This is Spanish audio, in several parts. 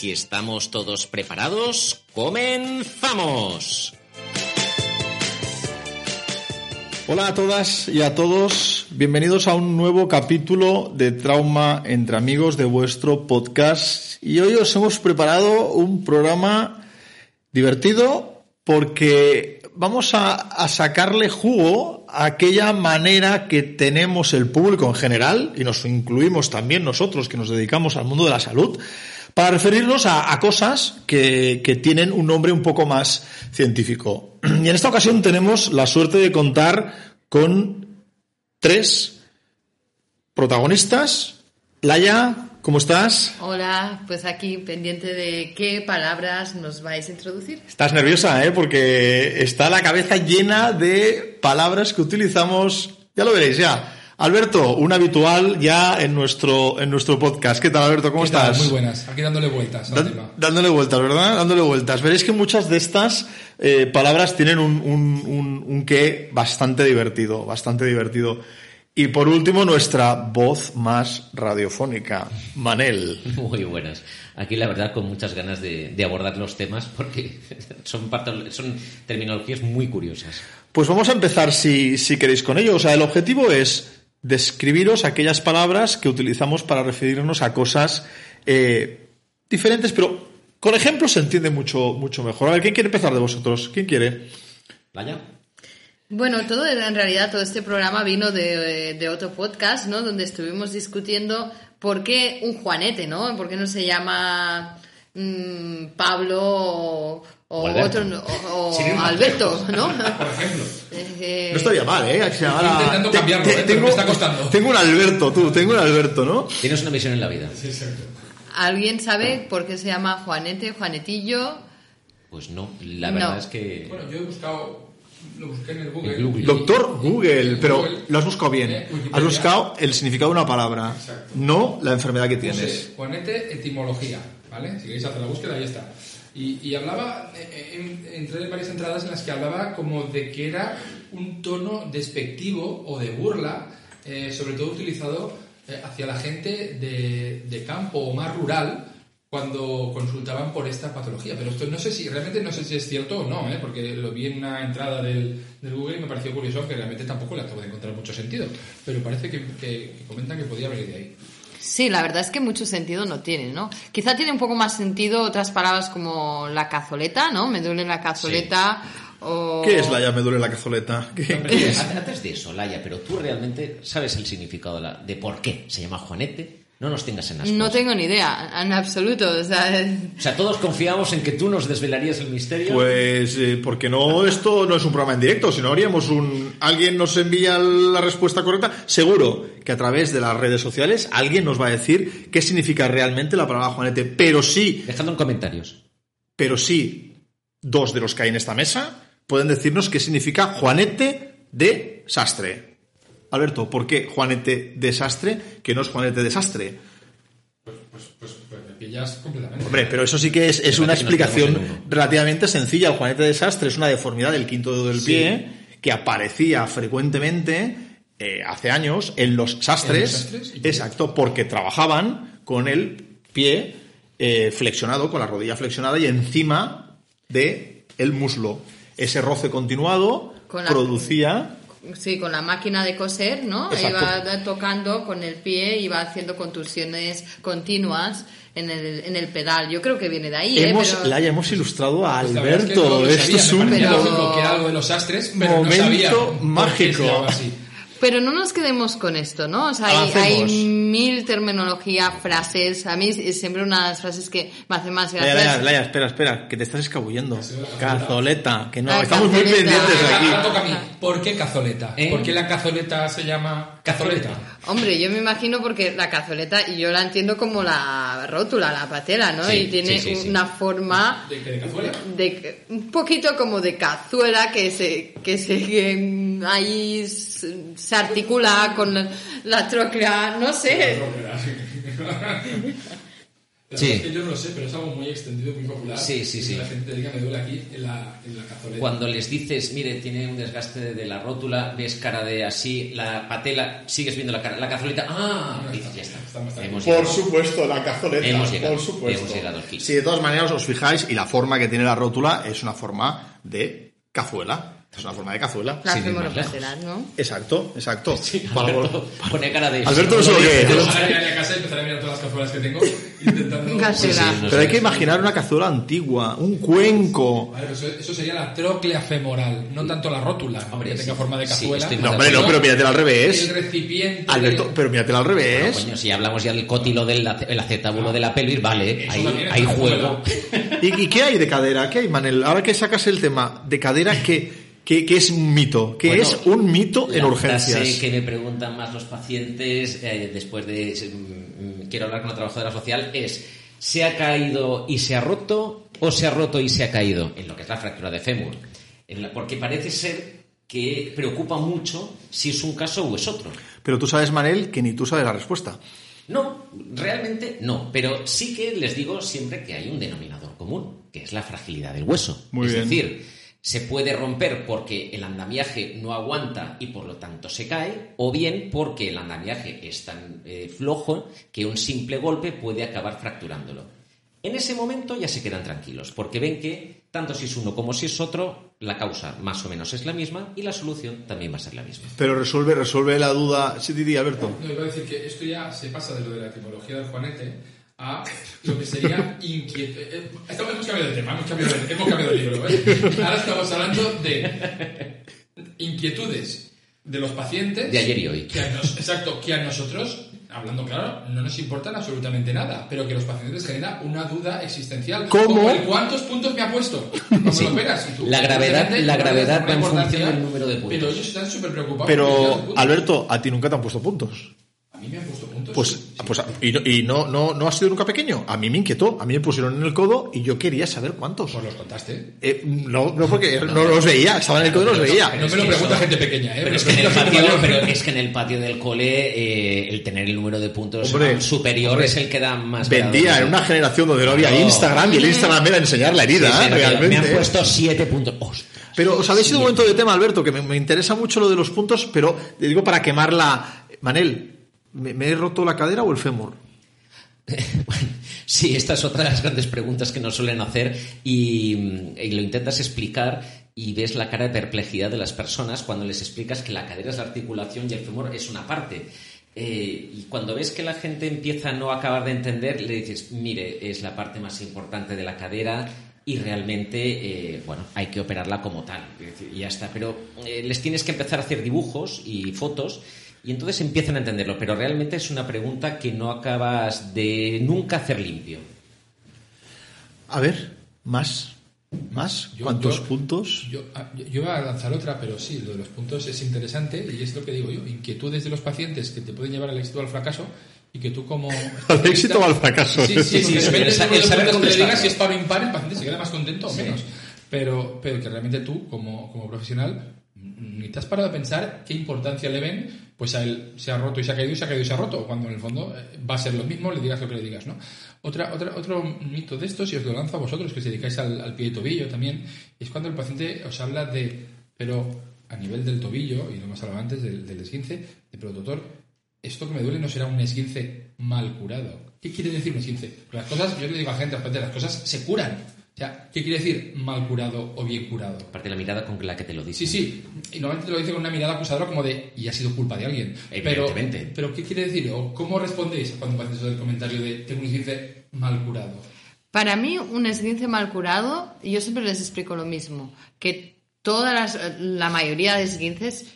Si estamos todos preparados, comenzamos. Hola a todas y a todos, bienvenidos a un nuevo capítulo de Trauma entre Amigos de vuestro podcast. Y hoy os hemos preparado un programa divertido porque vamos a, a, sacarle jugo a aquella manera que tenemos el público en general, y nos incluimos también nosotros que nos dedicamos al mundo de la salud, para referirnos a, a cosas que, que, tienen un nombre un poco más científico. Y en esta ocasión tenemos la suerte de contar con tres protagonistas. Laia, ¿Cómo estás? Hola, pues aquí pendiente de qué palabras nos vais a introducir. Estás nerviosa, ¿eh? Porque está la cabeza llena de palabras que utilizamos, ya lo veréis ya. Alberto, un habitual ya en nuestro, en nuestro podcast. ¿Qué tal, Alberto? ¿Cómo estás? Muy buenas. Aquí dándole vueltas al tema. Dándole vueltas, ¿verdad? Dándole vueltas. Veréis que muchas de estas eh, palabras tienen un, un, un, un qué bastante divertido, bastante divertido. Y por último, nuestra voz más radiofónica, Manel. Muy buenas. Aquí, la verdad, con muchas ganas de, de abordar los temas porque son, son, terminologías muy curiosas. Pues vamos a empezar, si, si queréis, con ello. O sea, el objetivo es describiros aquellas palabras que utilizamos para referirnos a cosas eh, diferentes, pero con ejemplos se entiende mucho, mucho mejor. A ver, ¿quién quiere empezar de vosotros? ¿Quién quiere? Vaya. Bueno, todo en realidad todo este programa vino de, de, otro podcast, ¿no? Donde estuvimos discutiendo por qué un Juanete, ¿no? ¿Por qué no se llama mmm, Pablo o, o otro o, o Alberto, ¿no? Por ejemplo. Eh, No estaría mal, ¿eh? Estoy intentando cambiarlo, te- ¿eh? Tengo, me está costando. tengo un Alberto, tú, tengo un Alberto, ¿no? Tienes una misión en la vida. Sí, exacto. ¿Alguien sabe por qué se llama Juanete, Juanetillo? Pues no, la verdad No. es que. Bueno, yo he buscado, lo busqué en el Google. Doctor Google, pero Google, lo has buscado bien. eh, Wikipedia, Has buscado el significado de una palabra, Exacto. no la enfermedad que puse tienes. Juanete, etimología, ¿vale? Si queréis hacer la búsqueda, ahí está. Y, hablaba, eh, en- entré en varias entradas en las que hablaba como de que era un tono despectivo o de burla, eh, sobre todo utilizado eh, hacia la gente de, campo o más rural cuando consultaban por esta patología. Pero esto no sé si, realmente no sé si es cierto o no, ¿eh? porque lo vi en una entrada del, del Google y me pareció curioso que realmente tampoco le acabo de encontrar mucho sentido. Pero parece que, que- que comentan que podía venir de ahí. Sí, la verdad es que mucho sentido no tiene, ¿no? Quizá tiene un poco más sentido otras palabras como la cazoleta, ¿no? Me duele la cazoleta o... ¿Qué es la ya me duele la cazoleta? ¿Qué, qué es? Antes de eso, Laia, pero tú realmente sabes el significado de, la- de por qué se llama Juanete. No nos tengas en las No tengo ni idea, en absoluto. O sea, O sea, todos confiamos en que tú nos desvelarías el misterio. Pues eh, porque no esto no es un programa en directo, sino haríamos un alguien nos envía la respuesta correcta, seguro que a través de las redes sociales alguien nos va a decir qué significa realmente la palabra Juanete, pero sí, Dejadlo en comentarios. pero sí dos de los que hay en esta mesa pueden decirnos qué significa Juanete de sastre. Alberto, ¿por qué Juanete desastre que no es Juanete desastre? Pues, pues, pues, pues me pillas completamente. Hombre, pero eso sí que es, una explicación relativamente sencilla. El juanete de desastre es una deformidad del quinto dedo del Sí. pie que aparecía frecuentemente eh, hace años en los sastres. ¿En los sastres? Exacto, porque trabajaban con el pie eh, flexionado, con la rodilla flexionada y encima de el muslo. Ese roce continuado Con la- producía Sí, con la máquina de coser, ¿no? Exacto. Iba tocando con el pie, iba haciendo contusiones continuas en el, en el pedal. Yo creo que viene de ahí, ¿eh? Hemos, Pero- Laia, hemos ilustrado a Pues es que no Alberto. lo Esto sabía, es un Pero- lógico que era algo de los astres, pero Momento no sabía por qué mágico. se llamaba así. Pero no nos quedemos con esto, ¿no? O sea, hay, mil terminología, frases. A mí es siempre una de las frases que me hace más Laia, gracia. Laia, Laia, espera, espera, que te estás escabullendo. Cazoleta, que no, La estamos muy pendientes aquí. toca a mí. ¿Por qué cazoleta? ¿Eh? ¿Por qué la cazoleta se llama cazoleta? Hombre, yo me imagino porque la cazoleta, y yo la entiendo como la rótula, la patela, ¿no? Sí, y tiene sí, sí, sí. una forma ¿De, qué, de cazuela? de un poquito como de cazuela que se que se que ahí se, se articula con la, la tróclea, no sé. La Sí. verdad es que yo no lo sé, pero es algo muy extendido, muy popular. Sí, sí, sí. La gente diga, me duele aquí en la, en la cazoleta. Cuando les dices, mire, tiene un desgaste de, la rótula, ves cara de así, la patela, sigues viendo la cara, la cazoleta, ah, y dices, ya está. Estamos Por llegado. supuesto, la cazoleta. Hemos llegado, por supuesto. hemos llegado aquí. Sí, de todas maneras os fijáis y la forma que tiene la rótula es una forma de cazuela. Es una forma de cazuela. La Sin ir más femoropatela, ¿no? Exacto, exacto. Para- Alberto pone cara de... Alberto no sé lo que es. Ahora a casa y empezaré a mirar todas las cazuelas que tengo intentando... Sí, sí, Pero hay que imaginar una cazuela antigua, un cuenco. Vale, pues eso, eso sería la tróclea femoral, no tanto la rótula, Hombre, que tenga sí. forma de Sí, cazuela. estoy No, hombre, no, pero míratela al El revés. recipiente... Alberto, de- pero míratela al Bueno, revés. coño, si hablamos ya del cótilo del el acetábulo de la pelvis, vale, Eso hay, hay juego. ¿Y, y qué hay de cadera? ¿Qué hay, Manel? Ahora que sacas el tema de cadera, ¿qué, qué, qué es un mito? ¿Qué Bueno, es un mito en urgencias? frase que me preguntan más los pacientes eh, después de mm, quiero hablar con la trabajadora social es ¿se ha caído y se ha roto o se ha roto y se ha caído? En lo que es la fractura de fémur. En la- porque parece ser que preocupa mucho si es un caso o es otro. Pero tú sabes, Manel, que ni tú sabes la respuesta. No, realmente no, pero sí que les digo siempre que hay un denominador común, que es la fragilidad del hueso. Muy es bien. decir, se puede romper porque el andamiaje no aguanta y por lo tanto se cae, o bien porque el andamiaje es tan eh, flojo que un simple golpe puede acabar fracturándolo. En ese momento ya se quedan tranquilos, porque ven que tanto si es uno como si es otro, la causa más o menos es la misma y la solución también va a ser la misma. Pero resuelve, resuelve la duda. Sí, Didi, Alberto. No, iba a decir que esto ya se pasa de lo de la etimología del Juanete a lo que sería inquietud. eh, estamos- hemos cambiado de tema, hemos cambiado de, hemos cambiado de libro. ¿eh? Ahora estamos hablando de inquietudes de los pacientes. De ayer y hoy. Que a nos- exacto, que a nosotros, hablando claro, no nos importan absolutamente nada, pero que a los pacientes les genera una duda existencial. ¿Cómo? Como ¿Cuántos puntos me ha puesto? Sí. lo tú, La gravedad- la gravedad va en función importancia, del número de puntos. Pero ellos están súper preocupados. Pero. Alberto, a ti nunca te han puesto puntos. A mí me han puesto puntos. Pues, sí, sí. pues y, no, y no, no, no ha sido nunca pequeño. A mí me inquietó. A mí me pusieron en el codo y yo quería saber cuántos. Pues los contaste. Eh, no, no, porque no los veía. Estaba en el codo y no los veía. No me lo pregunta gente pequeña, ¿eh? Pero es, que en el patio, mayor. pero es que en el patio del cole eh, el tener el número de puntos Hombre, superior hombre, es el que da más Vendía en una generación donde no había. Instagram y el Instagram era enseñar la herida, sí, me- realmente. Me han puesto siete puntos. Ostras. Pero os habéis ido un momento de tema, Alberto, que me, me interesa mucho lo de los puntos, pero te digo para quemarla. Manel, ¿me, he roto la cadera o el fémur? Sí, esta es otra de las grandes preguntas que nos suelen hacer y, lo intentas explicar y ves la cara de perplejidad de las personas cuando les explicas que la cadera es la articulación y el fémur es una parte. Eh, y cuando ves que la gente empieza a no acabar de entender, le dices, mire, es la parte más importante de la cadera y realmente, eh, bueno, hay que operarla como tal. Y ya está. Pero eh, les tienes que empezar a hacer dibujos y fotos y entonces empiezan a entenderlo. Pero realmente es una pregunta que no acabas de nunca hacer limpio. A ver, más. ¿Más? Yo- ¿Cuántos yo- puntos? Yo, ah, yo- yo iba a lanzar otra, pero sí, lo de los puntos es interesante y es lo que digo yo. Inquietudes de los pacientes que te pueden llevar al éxito o al fracaso y que tú como... ¿Al éxito o al fracaso? Sí, sí, Sí, porque sí, depende el saber le digas, si es par o impar, el paciente se queda más contento o menos. Pero, pero que realmente tú, como, como profesional, ni te has parado a pensar qué importancia le ven, pues a él se ha roto y se ha caído y se ha caído y se ha roto, cuando en el fondo eh, va a ser lo mismo, le digas lo que le digas, ¿no? Otra, otra, otro mito de estos, y os lo lanzo a vosotros, que os dedicáis al, pie y tobillo también, es cuando el paciente os habla de, pero a nivel del tobillo, y lo hemos hablado antes del, del esguince, de, pero doctor, esto que me duele no será un esguince mal curado. ¿Qué quiere decir un esguince? Las cosas, yo le digo a gente, las cosas se curan. O sea, ¿qué quiere decir mal curado o bien curado? Aparte la mirada con la que te lo dice. Sí, sí, y normalmente te lo dice con una mirada acusadora como de, y ha sido culpa de alguien. Pero, Evidentemente. pero ¿qué quiere decir? ¿O cómo respondéis cuando haces eso del comentario de tengo un esguince mal curado? Para mí, un esguince mal curado, yo siempre les explico lo mismo, que todas las, la mayoría de esguinces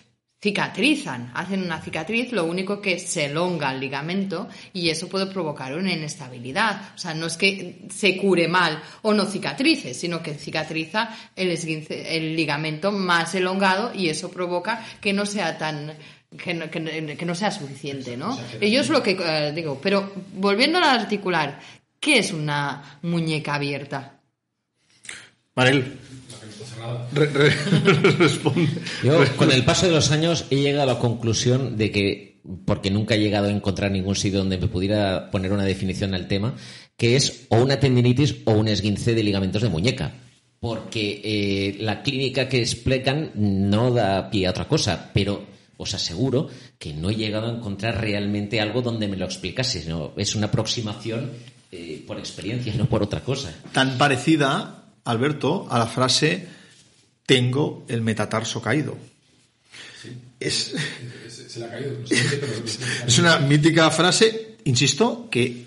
cicatrizan, hacen una cicatriz, lo único que se elonga el ligamento y eso puede provocar una inestabilidad. O sea, no es que se cure mal o no cicatrice, sino que cicatriza el, esguince, el ligamento más elongado y eso provoca que no sea tan que no, que, que no sea suficiente, ¿no? Yo es lo que eh, digo, pero volviendo al articular, ¿qué es una muñeca abierta? Manel, re- re- responde. Yo, con el paso de los años, he llegado a la conclusión de que, porque nunca he llegado a encontrar ningún sitio donde me pudiera poner una definición al tema, que es o una tendinitis o un esguince de ligamentos de muñeca. Porque eh, la clínica que explican no da pie a otra cosa, pero os aseguro que no he llegado a encontrar realmente algo donde me lo explicase. sino es una aproximación eh, por experiencia, no por otra cosa. Tan parecida, Alberto, a la frase tengo el metatarso caído. Es, Se, se le ha caído, no sé por qué, pero... es una mítica frase, insisto, que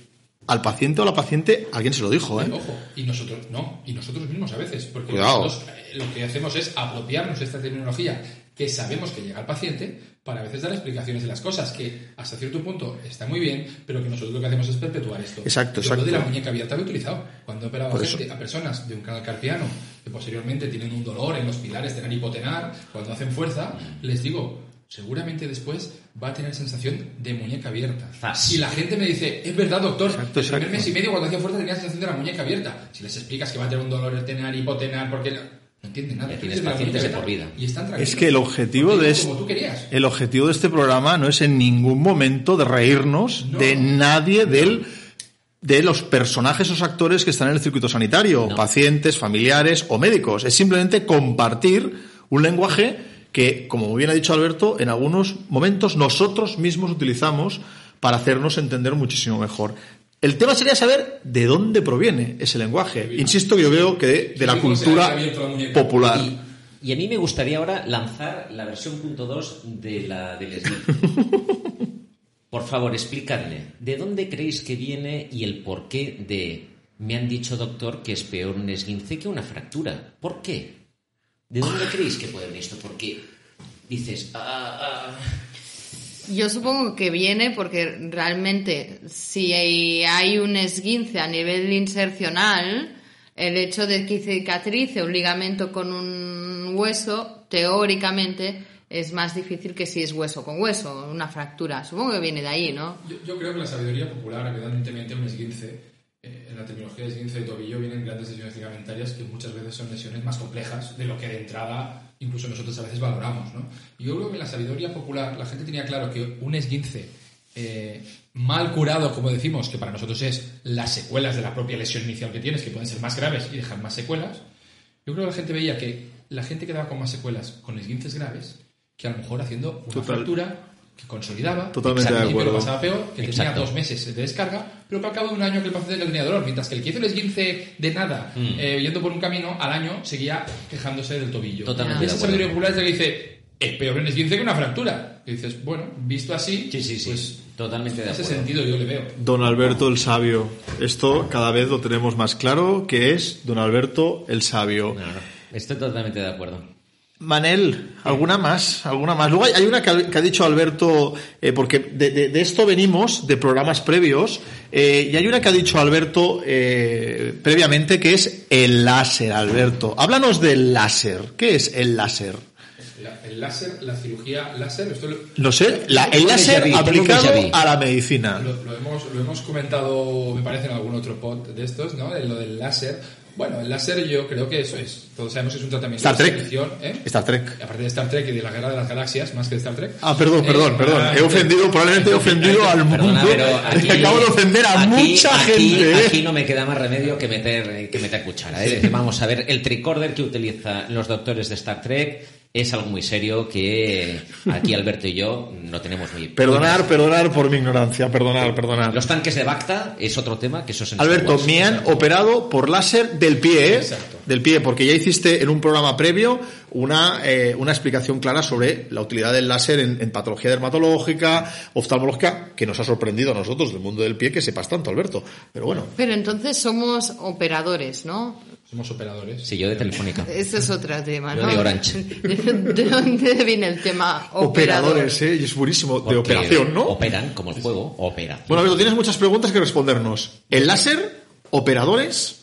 al paciente o a la paciente alguien se lo dijo, ¿eh? Ojo, y nosotros no, y nosotros mismos a veces, porque Cuidado. nosotros eh, lo que hacemos es apropiarnos de esta terminología que sabemos que llega al paciente para a veces dar explicaciones de las cosas que hasta cierto punto está muy bien, pero que nosotros lo que hacemos es perpetuar esto. Exacto, Yo lo de la exacto. muñeca abierta lo he utilizado cuando he operado a, gente- a personas de un canal carpiano que posteriormente tienen un dolor en los pilares, tener hipotenar, cuando hacen fuerza, les digo, seguramente después va a tener sensación de muñeca abierta. Zas. Y la gente me dice, es verdad, doctor, Exacto, el primer exacto. mes y medio cuando hacía fuerza tenía sensación de la muñeca abierta. Si les explicas que va a tener un dolor el tener, hipotenar, porque no, entienden nada. Tienes pacientes de por vida. Y están tranquilos. Es que el objetivo de es es- como tú querías. el objetivo de este programa no es en ningún momento de reírnos No. de nadie del de los personajes o actores que están en el circuito sanitario, No. pacientes, familiares o médicos. Es simplemente compartir un lenguaje que, como bien ha dicho Alberto, en algunos momentos nosotros mismos utilizamos para hacernos entender muchísimo mejor. El tema sería saber de dónde proviene ese lenguaje. Insisto que yo veo que de, de la Sí, ¿cómo se cultura popular. Y, y a mí me gustaría ahora lanzar la versión punto 2 de la del. Por favor, explicadle, ¿de dónde creéis que viene y el porqué de me han dicho, doctor, que es peor un esguince que una fractura? ¿Por qué? ¿De dónde creéis que puede venir esto? Porque dices, ah, ah, Yo supongo que viene porque realmente si hay, un esguince a nivel insercional, el hecho de que cicatrice un ligamento con un hueso, teóricamente, es más difícil que si es hueso con hueso, una fractura. Supongo que viene de ahí, ¿no? Yo, yo creo que la sabiduría popular, evidentemente, un esguince, eh, en la terminología de esguince de tobillo vienen grandes lesiones ligamentarias que muchas veces son lesiones más complejas de lo que de entrada incluso nosotros a veces valoramos. ¿no? Y yo creo que en la sabiduría popular la gente tenía claro que un esguince eh, mal curado, como decimos, que para nosotros es las secuelas de la propia lesión inicial que tienes, que pueden ser más graves y dejar más secuelas, yo creo que la gente veía que la gente quedaba con más secuelas con esguinces graves que a lo mejor haciendo una Total. fractura que consolidaba, Totalmente de principio lo acuerdo. pasaba peor, que tenía Exacto. dos meses de descarga, pero que al cabo de un año que el paciente no tenía dolor, mientras que el que hizo el esguince de nada, Mm. eh, yendo por un camino, al año seguía quejándose del tobillo. Totalmente Y esa acuerdo. sabiduría popular es la que dice, es peor un esguince que una fractura. Y dices, bueno, visto así, sí, sí, sí, pues totalmente de en ese acuerdo. sentido yo le veo. Don Alberto el Sabio. Esto cada vez lo tenemos más claro, que es Don Alberto el Sabio. No, no, estoy totalmente de acuerdo. Manel, ¿alguna más? ¿Alguna más? Luego hay- una que ha, que ha dicho Alberto, eh, porque de, de- de esto venimos, de programas previos, eh, y hay una que ha dicho Alberto eh, previamente, que es el láser, Alberto. Háblanos del láser. ¿Qué es el láser? La- el láser, la cirugía láser, esto lo, No sé, la- el láser aplicado a la medicina. Lo, lo hemos, lo hemos comentado, me parece, en algún otro pod de estos, ¿no? De lo del láser. Bueno, el láser yo creo que eso es. Todos sabemos que es un tratamiento Star de Trek. selección, ¿eh? Star Trek. Aparte de Star Trek y de la guerra de las galaxias, más que de Star Trek. Ah, perdón, Eh, perdón, perdón. ah, He ofendido, probablemente he ofendido al Perdona, mundo. pero aquí, Acabo de ofender a aquí- mucha aquí- gente. ¿eh? Aquí no me queda más remedio que meter, que meter cuchara. ¿eh? Vamos a ver, el tricorder que utilizan los doctores de Star Trek es algo muy serio que aquí Alberto y yo no tenemos muy... Perdonar, perdonar por mi ignorancia, perdonar, perdonar. Los tanques de Bacta es otro tema que eso es en Alberto, Wars. me han operado por láser del pie, ¿eh? Exacto. Del pie, porque ya hiciste en un programa previo una, eh, una explicación clara sobre la utilidad del láser en, en patología dermatológica, oftalmológica, que nos ha sorprendido a nosotros del mundo del pie que sepas tanto, Alberto. Pero bueno, Pero entonces somos operadores, ¿no? Somos operadores. Sí, yo de Telefónica. Ese es otro tema, Yo ¿no? de Orange. ¿De, de dónde viene el tema operador? operadores, ¿eh? Y es buenísimo, de operación, ¿no? Operan, como el juego, opera. Bueno, Alberto, tienes muchas preguntas que respondernos. ¿El láser? ¿Operadores?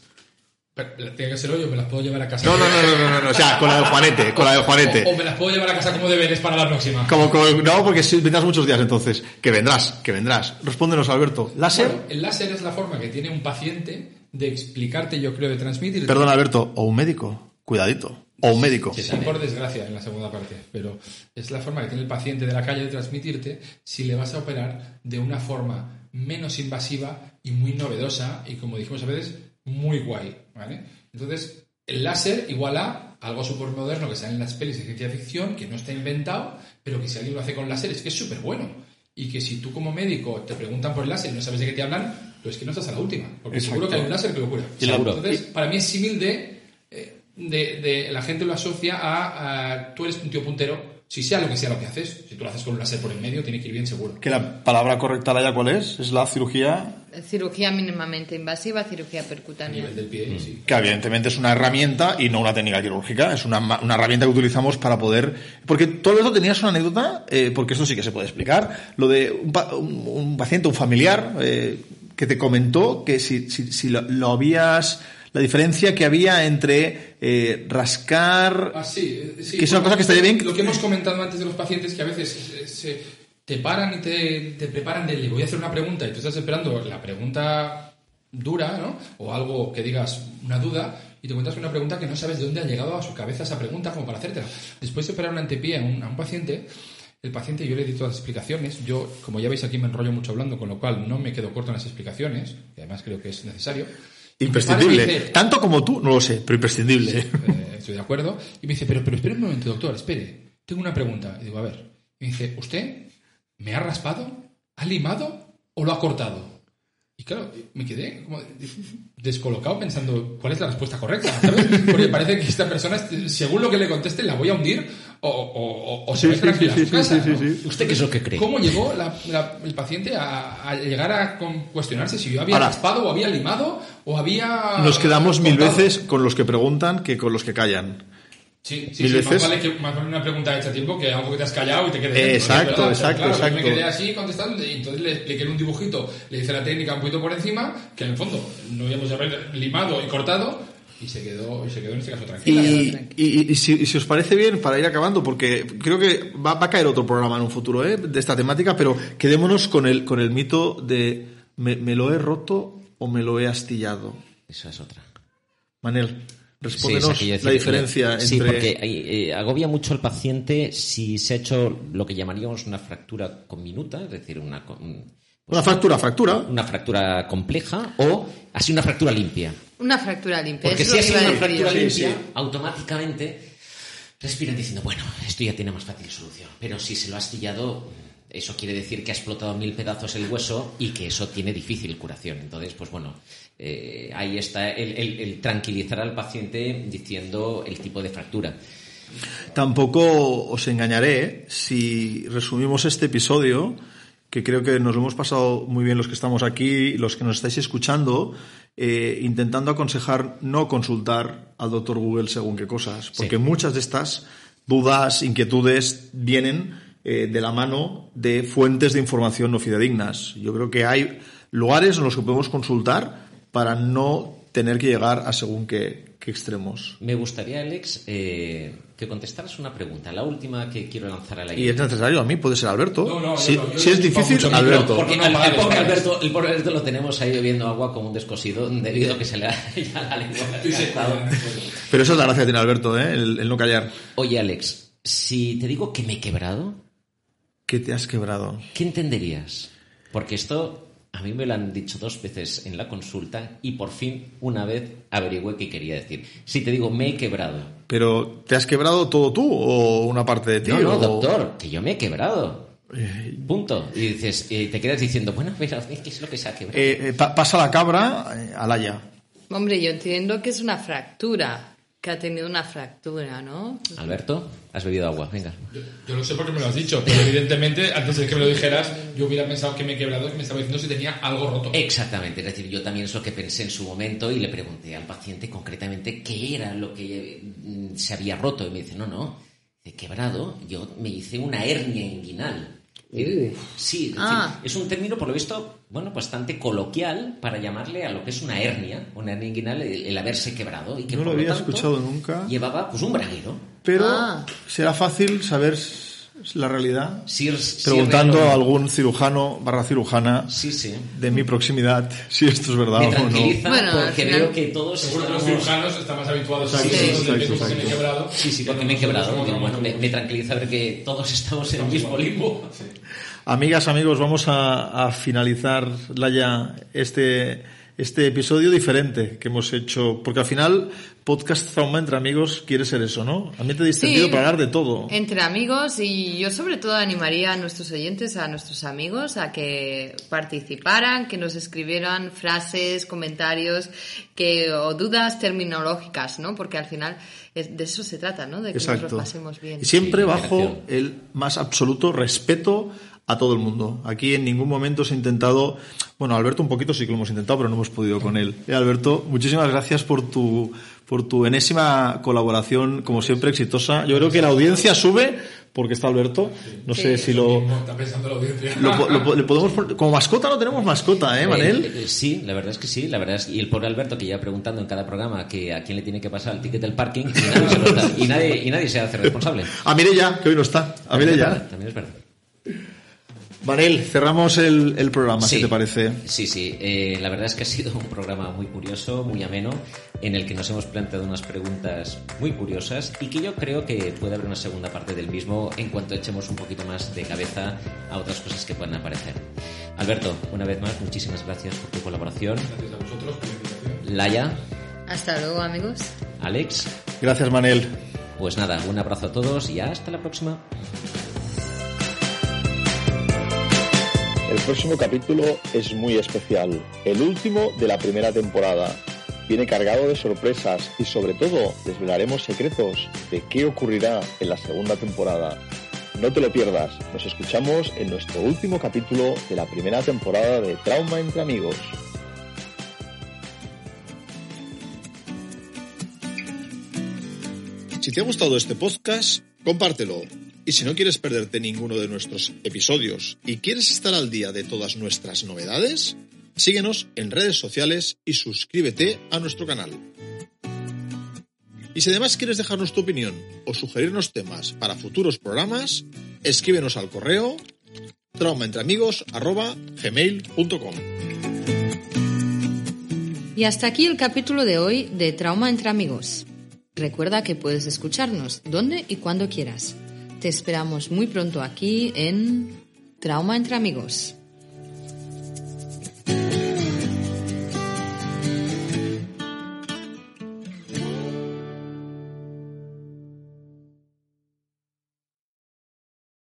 Tiene que ser hoy o me las puedo llevar a casa. No, no, no, no, no, no, no, o sea, con la del Juanete, con la del Juanete. O, o me las puedo llevar a casa como deberes para la próxima. Como, como- no, porque si vendrás muchos días entonces. Que vendrás, que vendrás. Respóndenos, Alberto. ¿Láser? Bueno, el láser es la forma que tiene un paciente de explicarte, yo creo, de transmitir. Perdón, Alberto. O un médico. Cuidadito. O un médico. Sí, por desgracia, en la segunda parte. Pero es la forma que tiene el paciente de la calle de transmitirte si le vas a operar de una forma menos invasiva y muy novedosa y, como dijimos a veces, muy guay. ¿vale? Entonces, el láser igual a algo súper moderno que sale en las pelis de ciencia ficción, que no está inventado, pero que si alguien lo hace con láser es que es súper bueno. Y que si tú como médico te preguntan por el láser y no sabes de qué te hablan, pues que no estás a la última. Porque Exacto. seguro que hay un láser que lo cura. Entonces, para mí es símil de, eh, de, de- La gente lo asocia a, a, Tú eres un tío puntero, si sea lo que sea lo que haces. Si tú lo haces con un láser por en medio, tiene que ir bien seguro. Que la palabra correcta, Laia, ¿cuál es? Es la cirugía Cirugía mínimamente invasiva, cirugía A percutánea. nivel del pie, sí. que evidentemente es una herramienta y no una técnica quirúrgica, es una, una herramienta que utilizamos para poder... Porque todo esto tenías una anécdota, eh, porque esto sí que se puede explicar, lo de un, pa- un- un paciente, un familiar, eh, que te comentó que si, si, si lo, lo habías... La diferencia que había entre eh, rascar... Ah, sí, eh, sí. Que es una cosa que estaría bien- Lo que hemos comentado antes de los pacientes, que a veces se, te paran y te, te preparan de le voy a hacer una pregunta y tú estás esperando la pregunta dura, ¿no? O algo que digas una duda y te encuentras con una pregunta que no sabes de dónde ha llegado a su cabeza esa pregunta como para hacértela. Después de operar un antepié a un, a un paciente, el paciente yo le di todas las explicaciones. Yo, como ya veis aquí, me enrollo mucho hablando, con lo cual no me quedo corto en las explicaciones, y además creo que es necesario. Imprescindible. dice, Tanto como tú, no lo sé, pero imprescindible. eh, estoy de acuerdo. Y me dice, pero, pero espere un momento, doctor, espere. Tengo una pregunta. Y digo, a ver. Y me dice, ¿usted me ha raspado? ¿Ha limado? ¿O lo ha cortado? Y claro, me quedé como descolocado pensando, ¿cuál es la respuesta correcta? ¿sabes? Porque parece que esta persona, según lo que le conteste, la voy a hundir o, o, o- o se va a su casa, ¿no? ¿Usted qué es lo que cree? ¿Cómo llegó la- la- el paciente a, a llegar a con- cuestionarse si yo había Ahora, raspado o había limado o había... Nos quedamos mil veces con los que preguntan que con los que callan. Sí, sí, sí, veces. Más, vale que, más vale una pregunta hecha a tiempo que algo que te has callado y te quedes. Exacto, verdad, exacto, claro, yo exacto. Me quedé así contestando y entonces le expliqué en un dibujito, le hice la técnica un poquito por encima, que en el fondo no íbamos a haber limado y cortado y se quedó, y se quedó en este caso tranquila. Y, y- y si, y si os parece bien, para ir acabando, porque creo que va, va a caer otro programa en un futuro ¿eh? de esta temática, pero quedémonos con el, con el mito de ¿me, me lo he roto o me lo he astillado? Esa es otra. Manel, respóndenos la decir- diferencia Sí, entre... porque eh, agobia mucho al paciente si se ha hecho lo que llamaríamos una fractura conminuta, es decir, una, un- Una fractura, fractura. una fractura compleja o así una fractura limpia. Una fractura limpia. Porque es si ha sido una fractura yo. Sí, limpia, sí. automáticamente respiran diciendo, bueno, esto ya tiene más fácil solución. Pero si se lo ha astillado, eso quiere decir que ha explotado mil pedazos el hueso y que eso tiene difícil curación. Entonces, pues bueno, eh, ahí está el, el- el tranquilizar al paciente diciendo el tipo de fractura. Tampoco os engañaré si resumimos este episodio, que creo que nos lo hemos pasado muy bien los que estamos aquí, los que nos estáis escuchando, eh, intentando aconsejar no consultar al doctor Google según qué cosas, porque muchas de estas dudas, inquietudes vienen eh, de la mano de fuentes de información no fidedignas. Yo creo que hay lugares en los que podemos consultar para no tener que llegar a según qué, qué extremos. Me gustaría, Alex, eh, que contestaras una pregunta, la última que quiero lanzar al aire. Y es necesario, a mí puede ser Alberto. No, no, si, no, si es difícil, mucho Alberto. Porque No, vale. Alberto, el pobre Alberto lo tenemos ahí bebiendo agua como un descosido debido a que se le ha ya la lengua. Pero esa es la gracia que tiene Alberto, ¿eh? el, el no callar. Oye, Alex, si te digo que me he quebrado, ¿Qué te has quebrado? ¿qué entenderías? Porque esto A mí me lo han dicho dos veces en la consulta y por fin una vez averigüé qué quería decir. Si te digo me he quebrado. Pero, ¿te has quebrado todo tú o una parte de ti? No, no, o- doctor, que yo me he quebrado. Eh, Punto. Y dices, y te quedas diciendo, bueno, pero ¿qué es lo que se ha quebrado? eh, eh, pa- pasa la cabra eh, al haya. Hombre, yo entiendo que es una fractura, que ha tenido una fractura, ¿no? Alberto, has bebido agua, venga. Yo, yo lo sé porque me lo has dicho, pero evidentemente antes de que me lo dijeras, yo hubiera pensado que me he quebrado, que me estaba diciendo si tenía algo roto. Exactamente, es decir, yo también es lo que pensé en su momento y le pregunté al paciente concretamente qué era lo que mm, se había roto y me dice, no, no, de quebrado, yo me hice una hernia inguinal. Y- Sí, es, decir, Ah. es un término por lo visto, bueno, bastante coloquial para llamarle a lo que es una hernia, una hernia inguinal, el, el haberse quebrado y que No lo había tanto, escuchado nunca. Llevaba pues un braguero. Pero Ah. será fácil saber la realidad Sí, sí, preguntando a algún cirujano barra cirujana Sí, sí. de mi proximidad si esto es verdad Me o no. tranquiliza Bueno, porque final- veo que todos Seguro que los estamos- cirujanos están más habituados a exacto, de que me he quebrado. Sí, sí, porque me he quebrado. Bueno, me, me tranquiliza ver que todos estamos en el mismo limbo. Amigas, amigos, vamos a, a finalizar Laia, este, este episodio diferente que hemos hecho, porque al final podcast trauma entre amigos quiere ser eso, ¿no? Ambiente distendido Sí. para hablar de todo. Entre amigos y yo sobre todo animaría a nuestros oyentes, a nuestros amigos, a que participaran, que nos escribieran frases, comentarios, que o dudas terminológicas, ¿no? Porque al final es- de eso se trata, ¿no? De que nos lo pasemos bien. Y siempre Sí, bajo el más absoluto respeto a todo el mundo. Aquí en ningún momento se ha intentado, bueno, Alberto un poquito sí que lo hemos intentado, pero no hemos podido con él. Eh, Alberto, muchísimas gracias por tu por tu enésima colaboración, como siempre exitosa. Yo creo que la audiencia sube porque está Alberto. No sé si lo, Está pensando la audiencia. lo, lo le podemos poner- como mascota no tenemos mascota, ¿eh, Manel? Eh, eh, sí, la verdad es que sí, la verdad es y el pobre Alberto que lleva preguntando en cada programa que a quién le tiene que pasar el ticket del parking y nadie se, lo da- y nadie, y nadie se hace responsable. A Mireya, que hoy no está. A También es Mireya. verdad, También es verdad. Manel, cerramos el, el programa, Sí. ¿qué te parece? Sí, sí. eh, la verdad es que ha sido un programa muy curioso, muy ameno, en el que nos hemos planteado unas preguntas muy curiosas y que yo creo que puede haber una segunda parte del mismo en cuanto echemos un poquito más de cabeza a otras cosas que puedan aparecer. Alberto, una vez más, muchísimas gracias por tu colaboración. Gracias a vosotros por la invitación. Laya, Hasta luego, amigos. Alex, Gracias, Manel. pues nada, un abrazo a todos y hasta la próxima. El próximo capítulo es muy especial, el último de la primera temporada. Viene cargado de sorpresas y sobre todo desvelaremos secretos de qué ocurrirá en la segunda temporada. No te lo pierdas, nos escuchamos en nuestro último capítulo de la primera temporada de Trauma entre Amigos. Te ha gustado este podcast, compártelo. Y si no quieres perderte ninguno de nuestros episodios y quieres estar al día de todas nuestras novedades, síguenos en redes sociales y suscríbete a nuestro canal. Y si además quieres dejarnos tu opinión o sugerirnos temas para futuros programas, escríbenos al correo traumaentreamigos@gmail.com. Y hasta aquí el capítulo de hoy de Trauma entre Amigos. Recuerda que puedes escucharnos donde y cuando quieras. Te esperamos muy pronto aquí en Trauma entre Amigos.